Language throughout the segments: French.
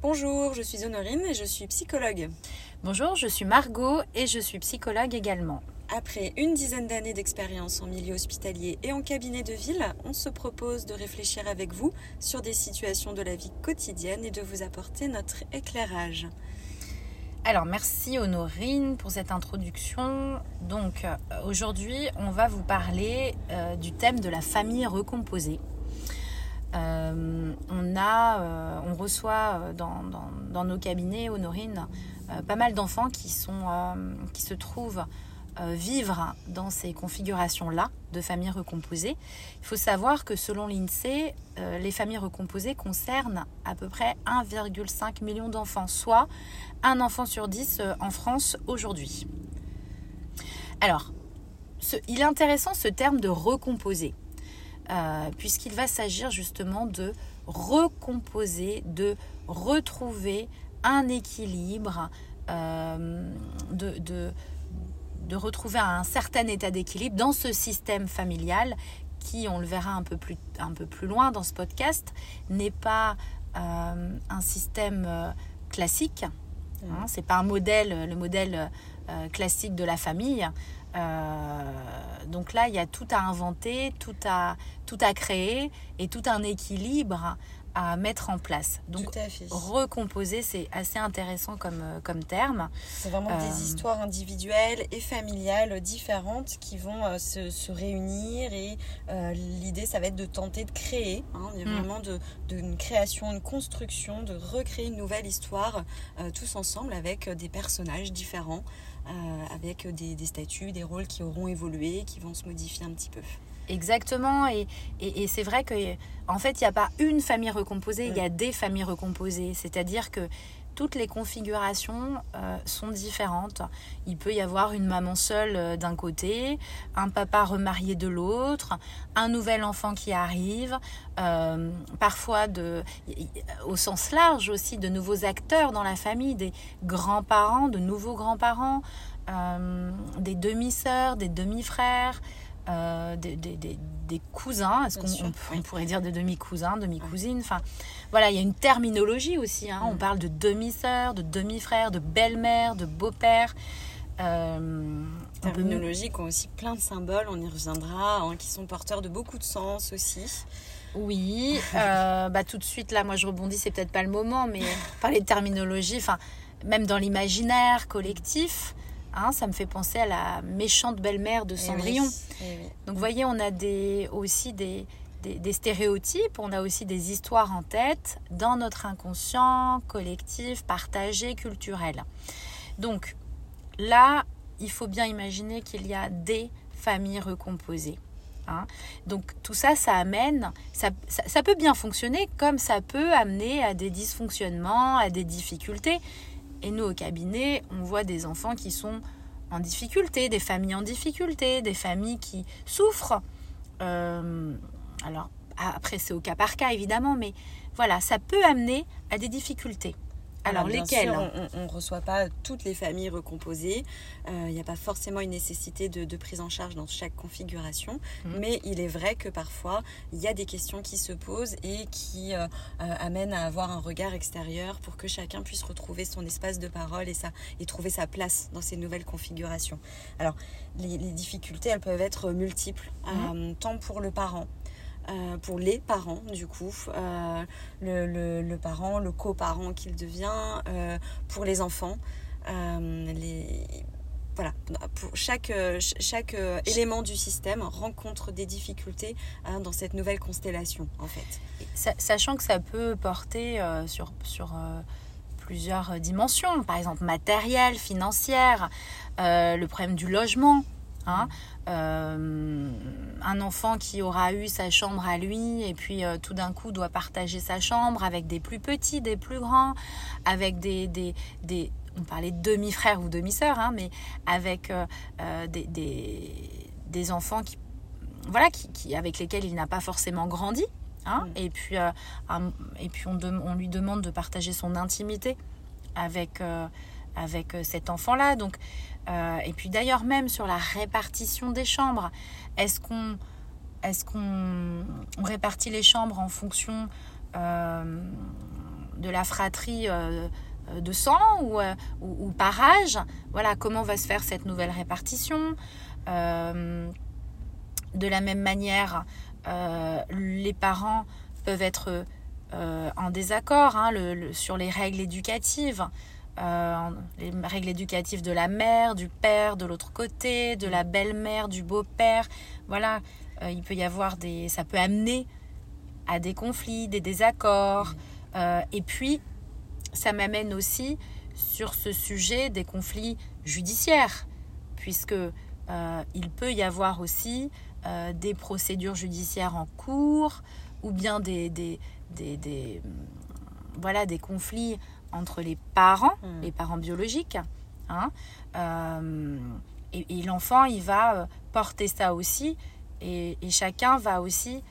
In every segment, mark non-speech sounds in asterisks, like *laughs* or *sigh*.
Bonjour, je suis Honorine et je suis psychologue. Bonjour, je suis Margot et je suis psychologue également. Après une dizaine d'années d'expérience en milieu hospitalier et en cabinet de ville, on se propose de réfléchir avec vous sur des situations de la vie quotidienne et de vous apporter notre éclairage. Alors merci Honorine pour cette introduction. Donc euh, aujourd'hui on va vous parler euh, du thème de la famille recomposée. Euh, on, a, on reçoit dans, dans, nos cabinets, Honorine, pas mal d'enfants qui, se trouvent vivre dans ces configurations-là de familles recomposées. Il faut savoir que selon l'INSEE, les familles recomposées concernent à peu près 1,5 million d'enfants, soit un enfant sur dix euh, en France aujourd'hui. Alors, il est intéressant ce terme de recomposer, euh, puisqu'il va s'agir justement de recomposer, de retrouver un équilibre, euh, de, de, retrouver un certain état d'équilibre dans ce système familial qui, on le verra un peu plus, un peu plus loin dans ce podcast, n'est pas un système classique, Hein, c'est pas un modèle, le modèle euh, classique de la famille. Euh, donc là, il y a tout à inventer, tout à, tout à créer et tout un équilibre à mettre en place. Donc recomposer, c'est assez intéressant comme, euh, comme terme. C'est vraiment des euh, histoires individuelles et familiales différentes qui vont se, se, réunir et l'idée, ça va être de tenter de créer. Hein, il y a mm. vraiment de, de, une création, une construction, de recréer une nouvelle histoire tous ensemble avec des personnages différents, avec des, des statuts, des rôles qui auront évolué, qui vont se modifier un petit peu. Exactement, et, et, c'est vrai que en fait, il n'y a pas une famille recomposée, il y a des familles recomposées. C'est-à-dire que toutes les configurations euh, sont différentes. Il peut y avoir une maman seule euh, d'un côté, un papa remarié de l'autre, un nouvel enfant qui arrive, euh, parfois de, au sens large aussi de nouveaux acteurs dans la famille, des grands-parents, de nouveaux grands-parents, des demi-sœurs, des demi-frères. Euh, des, cousins, est-ce qu'on pourrait dire de demi-cousins, demi-cousines Enfin, voilà, il y a une terminologie aussi. Hein. On mm. parle de demi-sœur, de demi-frère, de belle-mère, de beau-père. Euh, terminologie qui ont aussi plein de symboles, on y reviendra, hein, qui sont porteurs de beaucoup de sens aussi. Oui, *laughs* euh, bah tout de suite là, moi je rebondis, c'est peut-être pas le moment, mais *laughs* parler de terminologie, enfin même dans l'imaginaire collectif, Hein, ça me fait penser à la méchante belle-mère de eh Cendrillon. Eh Donc vous voyez, on a des, aussi des, des, stéréotypes, on a aussi des histoires en tête dans notre inconscient collectif, partagé, culturel. Donc là, il faut bien imaginer qu'il y a des familles recomposées. Hein. Donc tout ça, ça amène, ça, ça, peut bien fonctionner comme ça peut amener à des dysfonctionnements, à des difficultés. Et nous, au cabinet, on voit des enfants qui sont en difficulté, des familles en difficulté, des familles qui souffrent. Euh, alors, après, c'est au cas par cas, évidemment, mais voilà, ça peut amener à des difficultés. Alors, lesquelles On ne reçoit pas toutes les familles recomposées. Il euh, n'y a pas forcément une nécessité de, prise en charge dans chaque configuration. Mhm. Mais il est vrai que parfois, il y a des questions qui se posent et qui euh, euh, amènent à avoir un regard extérieur pour que chacun puisse retrouver son espace de parole et, ça, et trouver sa place dans ces nouvelles configurations. Alors, les, difficultés, elles peuvent être multiples, mhm. tant pour le parent euh, pour les parents du coup, euh, le, parent, le coparent qu'il devient, euh, pour les enfants. voilà, pour chaque, chaque élément du système rencontre des difficultés hein, dans cette nouvelle constellation en fait. Sachant que ça peut porter sur, sur plusieurs dimensions, par exemple matérielle, financière, le problème du logement. Hein, euh, un enfant qui aura eu sa chambre à lui et puis euh, tout d'un coup doit partager sa chambre avec des plus petits, des plus grands, avec des, des, des on parlait de demi-frères ou demi-sœurs, hein, mais avec euh, des, des, des, enfants qui, voilà, qui, qui, avec lesquels il n'a pas forcément grandi. Hein, mm. et puis, et puis on, on, lui demande de partager son intimité avec, avec cet enfant-là. Donc euh, et puis d'ailleurs même sur la répartition des chambres, est-ce qu'on est qu'on répartit les chambres en fonction euh, de la fratrie de sang ou, ou, par âge. Voilà, comment va se faire cette nouvelle répartition? de la même manière, les parents peuvent être en désaccord hein, sur les règles éducatives. Euh, les règles éducatives de la mère, du père, de l'autre côté, de la belle-mère, du beau-père. Voilà, euh, il peut y avoir des. Ça peut amener à des conflits, des désaccords. Euh, et puis, ça m'amène aussi sur ce sujet des conflits judiciaires, puisque il peut y avoir aussi des procédures judiciaires en cours ou bien des, des, des voilà, des conflits entre les parents, hmm. les parents biologiques. Hein, euh, et, l'enfant, il va euh, porter ça aussi. Et, chacun va aussi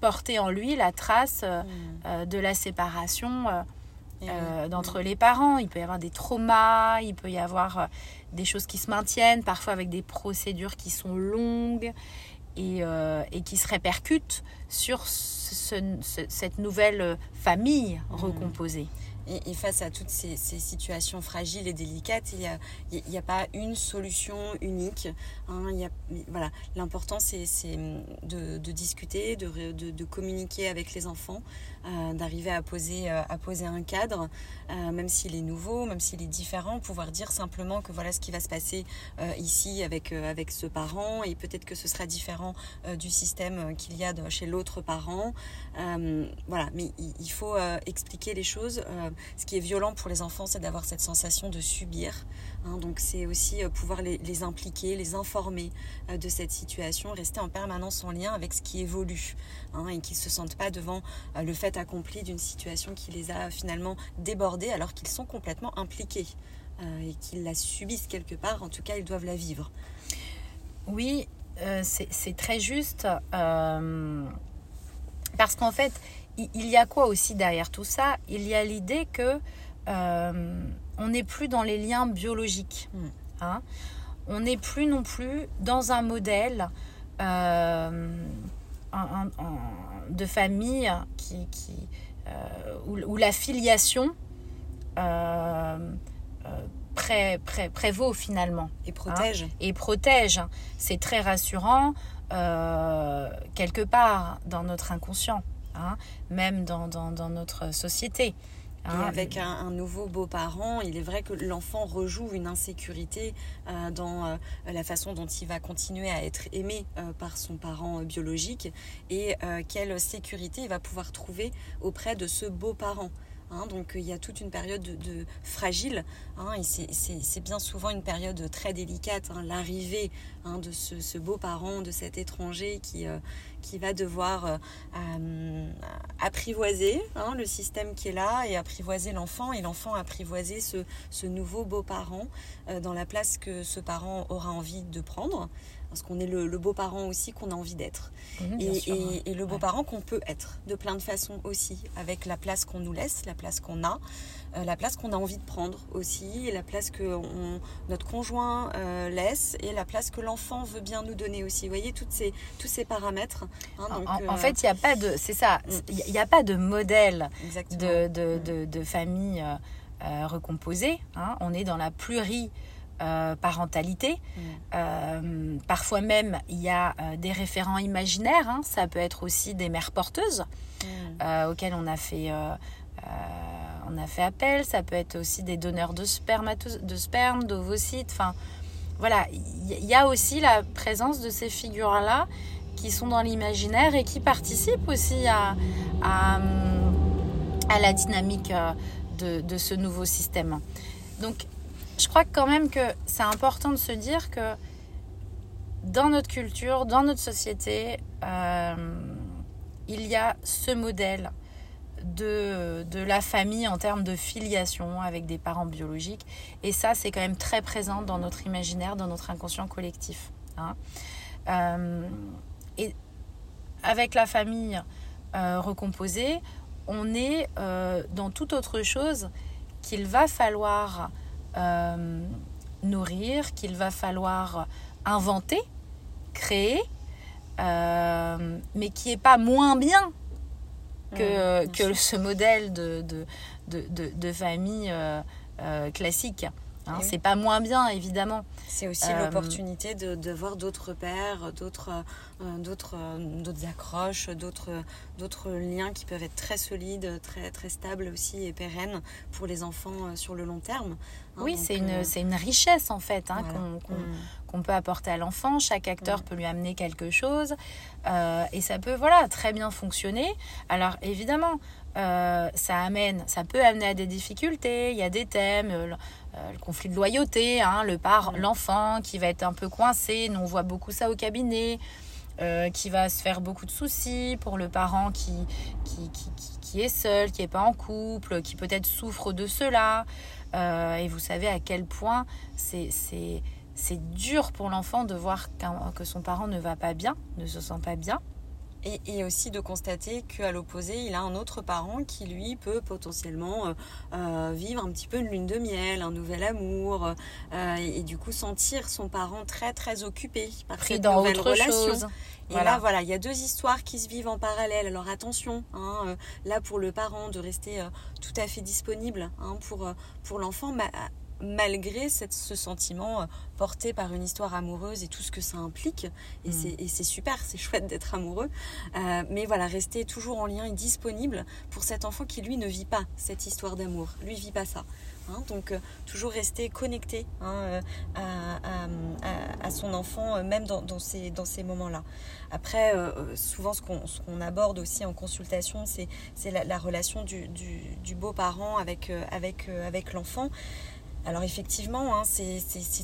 porter en lui la trace euh, hmm. de la séparation d'entre les parents. Il peut y avoir des traumas, il peut y avoir des choses qui se maintiennent, parfois avec des procédures qui sont longues et, et qui se répercutent sur cette nouvelle famille mmh. recomposée. Et, face à toutes ces, situations fragiles et délicates, il n'y a, a pas une solution unique. Hein. voilà, L'important, c'est de, de, discuter, de, communiquer avec les enfants, euh, d'arriver à poser, euh, à poser un cadre, euh, même s'il est nouveau, même s'il est différent, pouvoir dire simplement que voilà ce qui va se passer ici avec, ce parent, et peut-être que ce sera différent du système qu'il y a chez l'autre parent. voilà, mais il faut expliquer les choses ce qui est violent pour les enfants, c'est d'avoir cette sensation de subir. Hein. donc c'est aussi euh, pouvoir les, impliquer, les informer euh, de cette situation, rester en permanence en lien avec ce qui évolue hein, et qu'ils ne se sentent pas devant euh, le fait accompli d'une situation qui les a finalement débordés alors qu'ils sont complètement impliqués et qu'ils la subissent quelque part. En tout cas, ils doivent la vivre. Oui, c'est très juste. parce qu'en fait, il y a quoi aussi derrière tout ça? Il y a l'idée que euh, on n'est plus dans les liens biologiques. Hmm. Hein. on n'est plus non plus dans un modèle euh, de famille qui, euh, où, la filiation prévaut finalement. Et protège. Hein. et protège. C'est très rassurant quelque part dans notre inconscient. Hein, même dans, notre société. Hein. avec un, nouveau beau-parent, il est vrai que l'enfant rejoue une insécurité euh, dans euh, la façon dont il va continuer à être aimé euh, par son parent biologique et quelle sécurité il va pouvoir trouver auprès de ce beau-parent. Hein, donc il y a toute une période de, fragile, hein, et c'est bien souvent une période très délicate, hein, l'arrivée de ce, beau parent, de cet étranger qui, euh, qui va devoir euh, euh, apprivoiser le système qui est là et apprivoiser l'enfant, et l'enfant apprivoiser ce, ce nouveau beau parent dans la place que ce parent aura envie de prendre parce qu'on est le, beau-parent aussi qu'on a envie d'être. Mhm, et, le beau-parent qu'on peut être de plein de façons aussi, avec la place qu'on nous laisse, la place qu'on a, euh, la place qu'on a envie de prendre aussi, et la place que notre conjoint euh, laisse, et la place que l'enfant veut bien nous donner aussi. Vous voyez, toutes ces, tous ces paramètres. Hein, en, euh, fait, il n'y a pas de... C'est ça, mm. il n'y a, pas de modèle de, de, de, famille recomposée. Hein. On est dans la plurie euh, parentalité. Mm. Euh, parfois même, il y a euh, des référents imaginaires. Hein. Ça peut être aussi des mères porteuses mm. auxquelles on a fait on a fait appel. Ça peut être aussi des donneurs de, de sperme, d'ovocytes. Enfin, voilà, il y a aussi la présence de ces figures-là qui sont dans l'imaginaire et qui participent aussi à, à, la dynamique de, de, ce nouveau système. Donc, je crois quand même que c'est important de se dire que dans notre culture, dans notre société, euh, il y a ce modèle de, de, la famille en termes de filiation avec des parents biologiques. Et ça, c'est quand même très présent dans notre imaginaire, dans notre inconscient collectif. Hein. Euh, et avec la famille euh, recomposée, on est dans toute autre chose qu'il va falloir euh, nourrir, qu'il va falloir inventer, créer, euh, mais qui est pas moins bien que, que ce modèle de, de, de, famille classique. Hein, c'est pas moins bien, évidemment. C'est aussi l'opportunité de, de, voir d'autres pères, d'autres euh, d'autres euh, d'autres accroches, d'autres d'autres liens qui peuvent être très solides, très très stables aussi et pérennes pour les enfants euh, sur le long terme. Hein, oui, c'est une c'est une richesse en fait hein, mm. qu'on peut apporter à l'enfant. Chaque acteur mm. peut lui amener quelque chose et ça peut voilà très bien fonctionner. Alors évidemment. Ça amène, ça peut amener à des difficultés. Il y a des thèmes, le, conflit de loyauté, hein, le par, mm. l'enfant qui va être un peu coincé. Nous on voit beaucoup ça au cabinet. Euh, qui va se faire beaucoup de soucis pour le parent qui, qui, qui, qui est seul, qui n'est pas en couple, qui peut-être souffre de cela. Euh, et vous savez à quel point c'est dur pour l'enfant de voir que son parent ne va pas bien, ne se sent pas bien. Et, aussi de constater qu'à l'opposé, il a un autre parent qui, lui, peut potentiellement euh, euh, vivre un petit peu une lune de miel, un nouvel amour, euh, et, du coup sentir son parent très, très occupé par Pris cette dans nouvelle relation. Et là, voilà, il y a deux histoires qui se vivent en parallèle. Alors attention, hein, là pour le parent de rester tout à fait disponible hein, pour, pour l'enfant, malgré ce sentiment euh, porté par une histoire amoureuse et tout ce que ça implique. Et mm. c'est super, c'est chouette d'être amoureux. Euh, mais voilà, rester toujours en lien et disponible pour cet enfant qui, lui, ne vit pas cette histoire d'amour. Lui, vit pas ça. Hein. donc, euh, toujours rester connecté hein, à, son enfant, même dans, ces, dans ces moments-là. Après, souvent, ce qu'on aborde aussi en consultation, c'est la, la, relation du, du beau-parent avec, avec, avec l'enfant. Alors effectivement, hein, c'est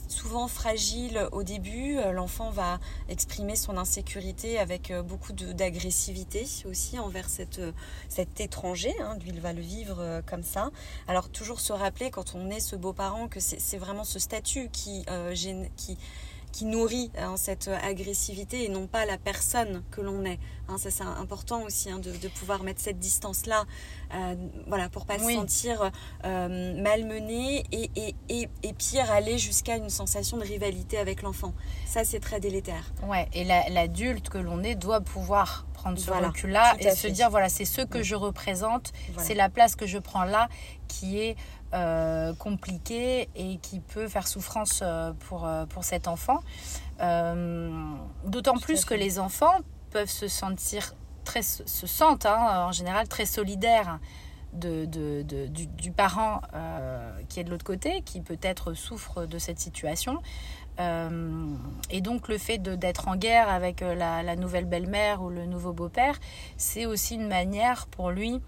souvent fragile au début. Euh, l'enfant va exprimer son insécurité avec euh, beaucoup d'agressivité aussi envers cette, euh, cet étranger. Hein. Il va le vivre comme ça. Alors toujours se rappeler quand on est ce beau-parent que c'est vraiment ce statut qui, qui qui nourrit hein, cette agressivité et non pas la personne que l'on est. Hein, ça c'est important aussi hein, de, pouvoir mettre cette distance là, euh, voilà, pour pas se sentir euh, malmené et, et, et, et, pire aller jusqu'à une sensation de rivalité avec l'enfant. Ça c'est très délétère. Ouais, et l'adulte que l'on est doit pouvoir prendre ce recul là et se dire voilà c'est ce que je représente, c'est la place que je prends là qui est euh, compliqué et qui peut faire souffrance euh, pour, euh, pour cet enfant. D'autant plus que les enfants peuvent se sentir très se sentent hein, en général très solidaires de, de, de du, du, parent qui est de l'autre côté, qui peut-être souffre de cette situation. Et donc le fait d'être en guerre avec la, la nouvelle belle-mère ou le nouveau beau-père, c'est aussi une manière pour lui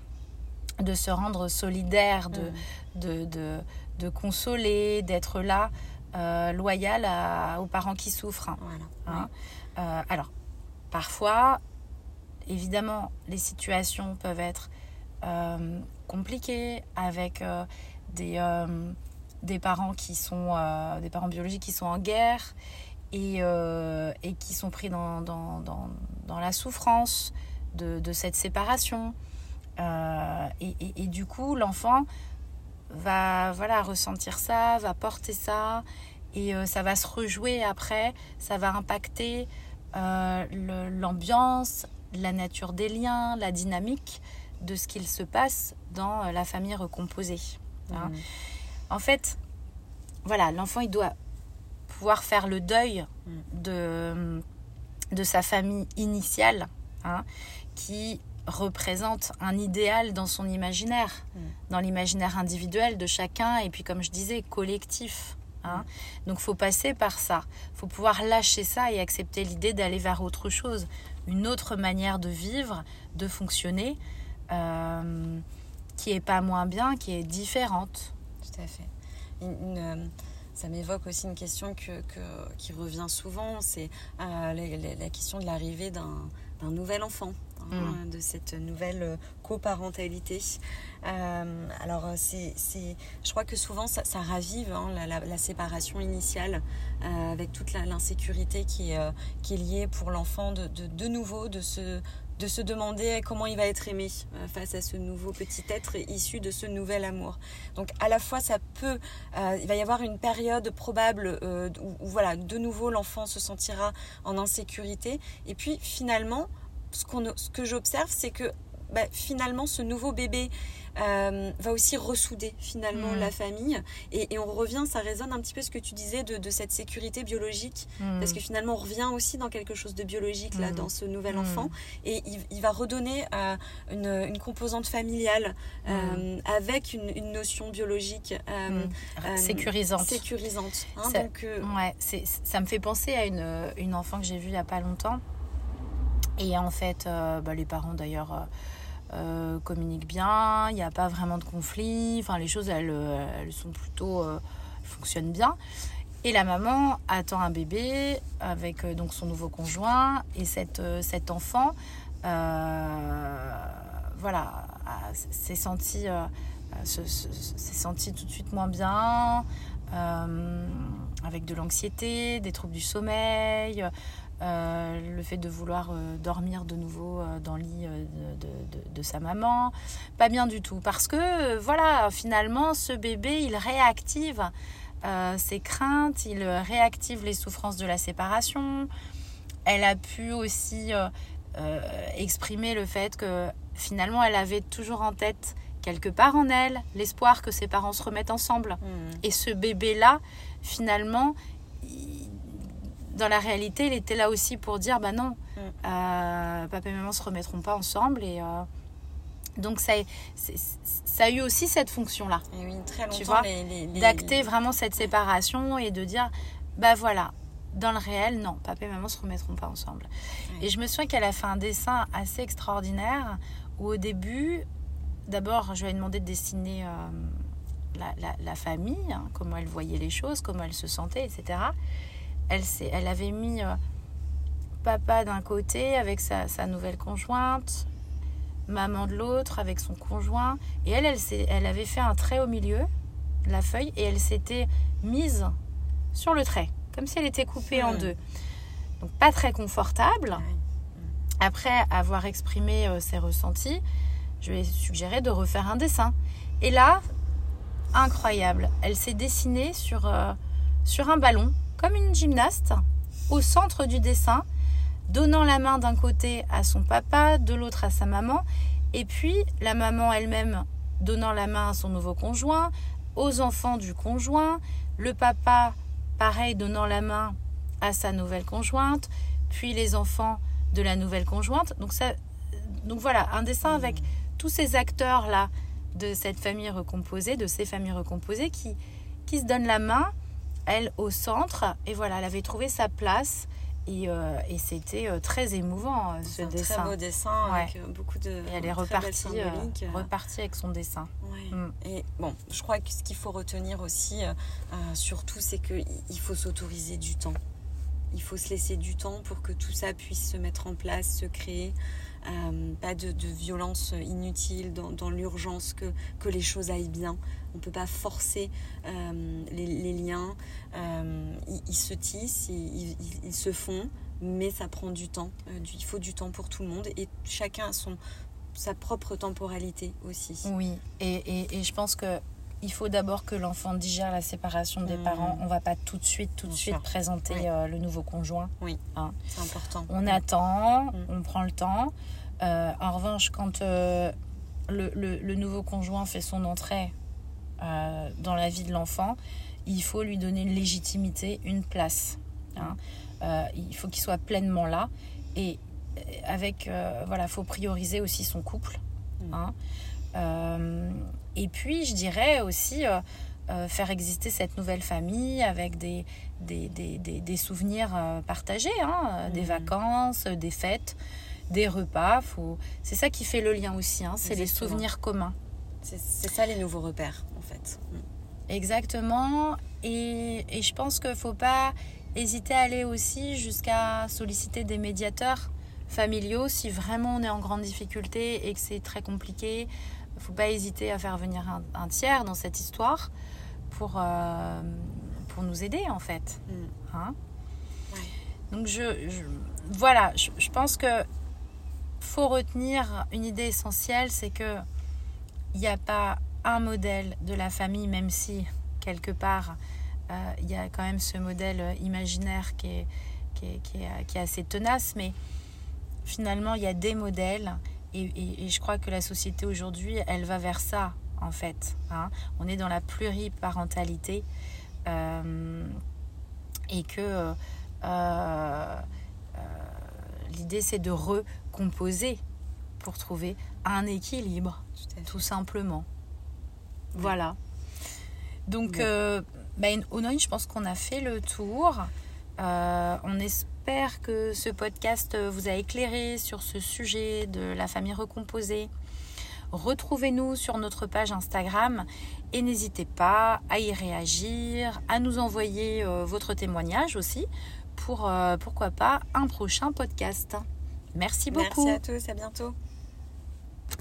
de se rendre solidaire, de, mm. de, de, consoler, d'être là, euh, loyal aux parents qui souffrent. Hein. Euh, alors, parfois, évidemment, les situations peuvent être euh, compliquées avec des, des parents qui sont des parents biologiques qui sont en guerre et, et qui sont pris dans, dans, dans, la souffrance de, cette séparation. Euh, et, du coup, l'enfant va voilà ressentir ça, va porter ça, et euh, ça va se rejouer après, ça va impacter euh, l'ambiance, la nature des liens, la dynamique de ce qu'il se passe dans la famille recomposée. Hein. Mmh. En fait, voilà, l'enfant il doit pouvoir faire le deuil mmh. de, de sa famille initiale, hein, qui représente un idéal dans son imaginaire, mm. dans l'imaginaire individuel de chacun et puis comme je disais collectif. Hein. Mm. Donc faut passer par ça, faut pouvoir lâcher ça et accepter l'idée d'aller vers autre chose, une autre manière de vivre, de fonctionner, euh, qui est pas moins bien, qui est différente. Tout à fait. Euh, ça m'évoque aussi une question que, qui revient souvent, c'est euh, la, question de l'arrivée d'un nouvel enfant. Hein, mm. de cette nouvelle euh, coparentalité. Euh, alors, c'est, je crois que souvent, ça, ravive hein, la, séparation initiale avec toute l'insécurité qui, est, qui est liée pour l'enfant de, de, nouveau de se, de se demander comment il va être aimé face à ce nouveau petit être issu de ce nouvel amour. Donc à la fois ça peut, il va y avoir une période probable où, où, voilà de nouveau l'enfant se sentira en insécurité et puis finalement ce, ce que j'observe, c'est que bah, finalement ce nouveau bébé euh, va aussi ressouder finalement Mm. la famille. Et, et on revient, ça résonne un petit peu ce que tu disais de, de cette sécurité biologique, Mm. parce que finalement on revient aussi dans quelque chose de biologique là, Mm. dans ce nouvel enfant, et il, il va redonner euh, une, une composante familiale euh, avec une, une notion biologique sécurisante. sécurisante. hein. Ça- donc, Ouais, ça me fait penser à une, une enfant que j'ai vue il n'y a pas longtemps. Et en fait, bah, les parents d'ailleurs euh, communiquent bien, il n'y a pas vraiment de conflit. Enfin, les choses, elles, euh, sont plutôt. euh, fonctionnent bien. Et la maman attend un bébé avec euh, donc son nouveau conjoint et cette, cet enfant, voilà, s'est senti, se- se- s'est senti tout de suite moins bien, avec de l'anxiété, des troubles du sommeil, euh, le fait de vouloir euh, dormir de nouveau euh, dans le lit de, de- sa maman, pas bien du tout, parce que voilà, finalement, ce bébé, il réactive ses craintes, il réactive les souffrances de la séparation. Elle a pu aussi exprimer le fait que finalement, elle avait toujours en tête quelque part en elle l'espoir que ses parents se remettent ensemble. hmm. Et ce bébé-là, finalement, il- dans la réalité, il était là aussi pour dire, bah non, Mm. euh, papa et maman se remettront pas ensemble. Et euh, donc ça, a eu aussi cette fonction-là, oui, très longtemps, Tu vois, les- d'acter vraiment cette séparation et de dire, bah voilà, dans le réel, non, papa et maman se remettront pas ensemble. Ouais. Et je me souviens qu'elle a fait un dessin assez extraordinaire où au début, d'abord, je lui ai demandé de dessiner euh, la, la- la famille, hein, comment elle voyait les choses, comment elle se sentait, etc. Elle, avait mis euh, papa d'un côté avec sa, sa nouvelle conjointe, maman de l'autre avec son conjoint, et elle, elle, avait fait un trait au milieu de la feuille et elle s'était mise sur le trait, comme si elle était coupée en deux. Donc pas très confortable. Après avoir exprimé euh, ses ressentis, je lui ai suggéré de refaire un dessin. Et là, incroyable, elle s'est dessinée sur, euh, sur un ballon, comme une gymnaste, au centre du dessin, donnant la main d'un côté à son papa, de l'autre à sa maman, et puis la maman elle-même donnant la main à son nouveau conjoint, aux enfants du conjoint, le papa, pareil, donnant la main à sa nouvelle conjointe, puis les enfants de la nouvelle conjointe. Donc, ça, donc voilà, un dessin avec tous ces acteurs-là de cette famille recomposée, de ces familles recomposées qui, qui se donnent la main, elle au centre, et voilà, elle avait trouvé sa place. Et, euh, et c'était euh, très émouvant euh, ce un dessin. très beau dessin Ouais. avec beaucoup de. Et elle est repartie, euh, repartie avec son dessin. Ouais. Mm. Et bon, je crois que ce qu'il faut retenir aussi, euh, surtout, c'est qu'il faut s'autoriser du temps. Il faut se laisser du temps pour que tout ça puisse se mettre en place, se créer. Pas de, de violence inutile dans, dans l'urgence, que, que les choses aillent bien. On ne peut pas forcer euh, les, les liens. Euh, ils, ils se tissent, ils, ils- ils se font, mais ça prend du temps. Euh, il faut du temps pour tout le monde et chacun a son, sa propre temporalité aussi. Oui, et, et, et je pense que il faut d'abord que l'enfant digère la séparation des Mm. parents. On va pas tout de suite, tout de suite sûr. présenter Oui. euh, le nouveau conjoint. C'est important. On attend, Mm. on prend le temps. Euh, en revanche, quand euh, le, le- le nouveau conjoint fait son entrée dans la vie de l'enfant, il faut lui donner une légitimité, une place. hein. Euh, il faut qu'il soit pleinement là. Et euh, avec, euh, voilà, faut prioriser aussi son couple. Mm. hein. Euh, et puis, je dirais aussi faire exister cette nouvelle famille avec des, des, des, des, des souvenirs partagés, hein, euh, des vacances, des fêtes, des repas. Faut... C'est ça qui fait le lien aussi, c'est les souvenirs communs. C'est c'est ça les nouveaux repères, en fait. Mm. Exactement. Et, et je pense qu'il ne faut pas hésiter à aller aussi jusqu'à solliciter des médiateurs familiaux si vraiment on est en grande difficulté et que c'est très compliqué. Il ne faut pas hésiter à faire venir un, un tiers dans cette histoire pour, euh, pour nous aider en fait. Mm. Hein? Ouais. Donc je, je- voilà, je, je pense que faut retenir une idée essentielle, c'est que il n'y a pas un modèle de la famille, même si quelque part euh, il y a quand même ce modèle euh, imaginaire qui est, qui est, qui est, qui est assez tenace, mais finalement il y a des modèles et, je crois que la société aujourd'hui, elle va vers ça, en fait. Hein. On est dans la pluriparentalité. Euh, et que l'idée, c'est de recomposer pour trouver un équilibre, tout, simplement. Voilà. Donc, euh, ben, je pense qu'on a fait le tour. Euh, on espère que ce podcast vous a éclairé sur ce sujet de la famille recomposée. Retrouvez-nous sur notre page Instagram et n'hésitez pas à y réagir, à nous envoyer euh, votre témoignage aussi pour, pourquoi pas, un prochain podcast. Merci beaucoup. Merci à tous, à bientôt.